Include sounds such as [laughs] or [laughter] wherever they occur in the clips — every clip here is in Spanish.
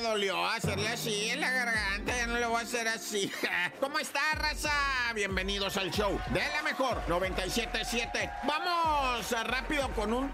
dolió hacerle así en la garganta, ya no le voy a hacer así. [laughs] ¿Cómo está, raza? Bienvenidos al show de la mejor 977. Vamos rápido con un...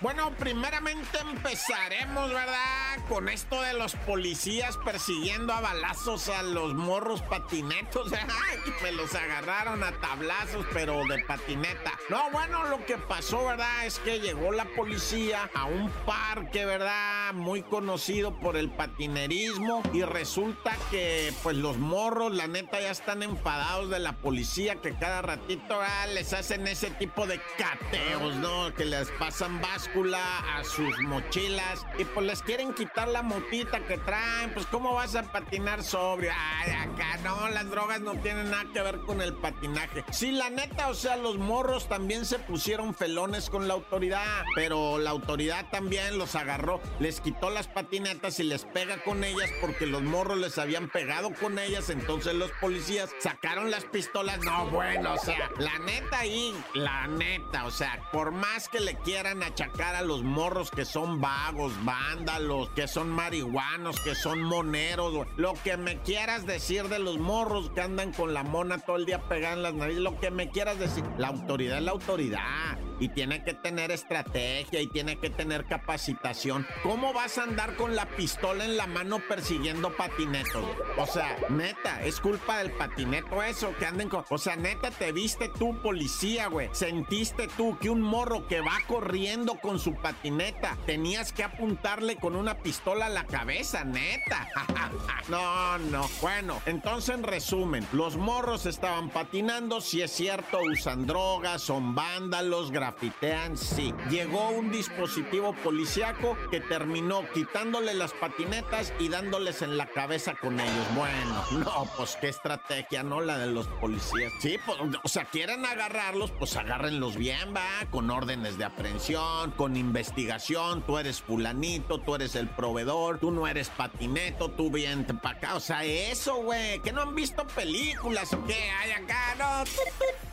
Bueno, primeramente empezaremos, ¿verdad? Con esto de los policías persiguiendo a balazos a los morros patinetos. [laughs] Ay, me los agarraron a tablazos, pero de patineta. No, bueno, lo que pasó, ¿verdad? Es que llegó la policía a un parque, ¿verdad? Muy conocido por el patinerismo y resulta que, pues, los morros, la neta, ya están enfadados de la policía que cada ratito ah, les hacen ese tipo de cateos, ¿no? Que les pasan báscula a sus mochilas y pues les quieren quitar la motita que traen. Pues cómo vas a patinar sobrio. Ay, acá no, las drogas no tienen nada que ver con el patinaje. Sí, la neta, o sea, los morros también se pusieron felones con la autoridad, pero la autoridad también los agarró, les quitó las patinetas y les pega con ellas porque los morros les habían pegado con ellas, entonces los policías sacaron las pistolas. No, bueno, o sea, la neta ahí, la neta, o sea, por más que le quieran achacar a los morros que son vagos, vándalos, que son marihuanos, que son moneros, lo que me quieras decir de los morros que andan con la mona todo el día pegada en las narices, lo que me quieras decir, la autoridad la autoridad y tiene que tener estrategia y tiene que tener capacitación. ¿Cómo vas a andar con la pistola en la mano persiguiendo patinetos? O sea, neta, es culpa del patineto eso, que anden con... O sea, neta, te viste tú, policía, güey. Sentiste tú que un morro que va corriendo con su patineta, tenías que apuntarle con una pistola a la cabeza, neta. [laughs] no, no. Bueno, entonces en resumen, los morros estaban patinando, si es cierto, usan drogas, son vándalos, grafitean, sí. Llegó un dispositivo policiaco que terminó quitándole las patinetas y dándoles en la cabeza con ellos. Bueno, [laughs] no, pues qué estrategia, ¿no? La de los policías. Sí, pues, o sea, quieren agarrarlos, pues agárrenlos bien, va, con órdenes de aprehensión, con investigación. Tú eres fulanito, tú eres el proveedor, tú no eres patineto, tú vienes para acá. O sea, eso, güey, que no han visto películas o qué hay acá, no. [laughs]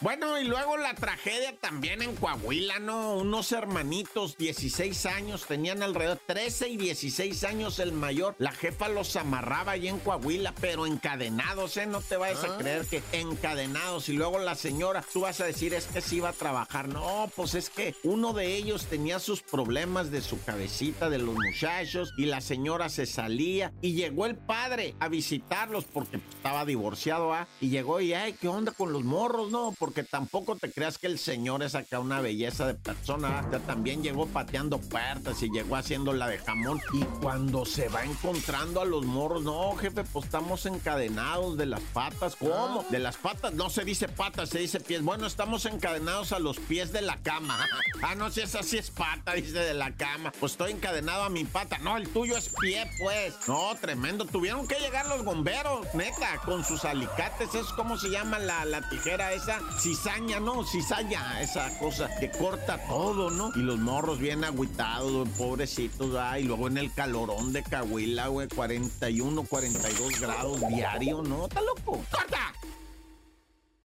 Bueno, y luego la tragedia también en Coahuila, ¿no? Unos hermanitos, 16 años, tenían alrededor 13 y 16 años el mayor. La jefa los amarraba ahí en Coahuila, pero encadenados, ¿eh? No te vayas a creer que encadenados. Y luego la señora, tú vas a decir, es que sí iba a trabajar. No, pues es que uno de ellos tenía sus problemas de su cabecita, de los muchachos, y la señora se salía. Y llegó el padre a visitarlos porque estaba divorciado, ¿ah? Y llegó y, ay, ¿qué onda con los morros, no? Porque tampoco te creas que el señor es acá una belleza de persona. Ya también llegó pateando puertas y llegó haciendo la de jamón. Y cuando se va encontrando a los morros, no, jefe, pues estamos encadenados de las patas. ¿Cómo? De las patas, no se dice patas, se dice pies. Bueno, estamos encadenados a los pies de la cama. [laughs] ah, no, si esa sí es pata, dice de la cama. Pues estoy encadenado a mi pata. No, el tuyo es pie, pues. No, tremendo. Tuvieron que llegar los bomberos, neta, con sus alicates. Es como se llama la, la tijera esa, cizaña, ¿no? Esa cosa que corta todo, ¿no? Y los morros bien agüitados, pobrecitos, ah, y luego en el calorón de Cahuila, güey, 41, 42 grados diario, ¿no? ¿Está loco? ¡Corta!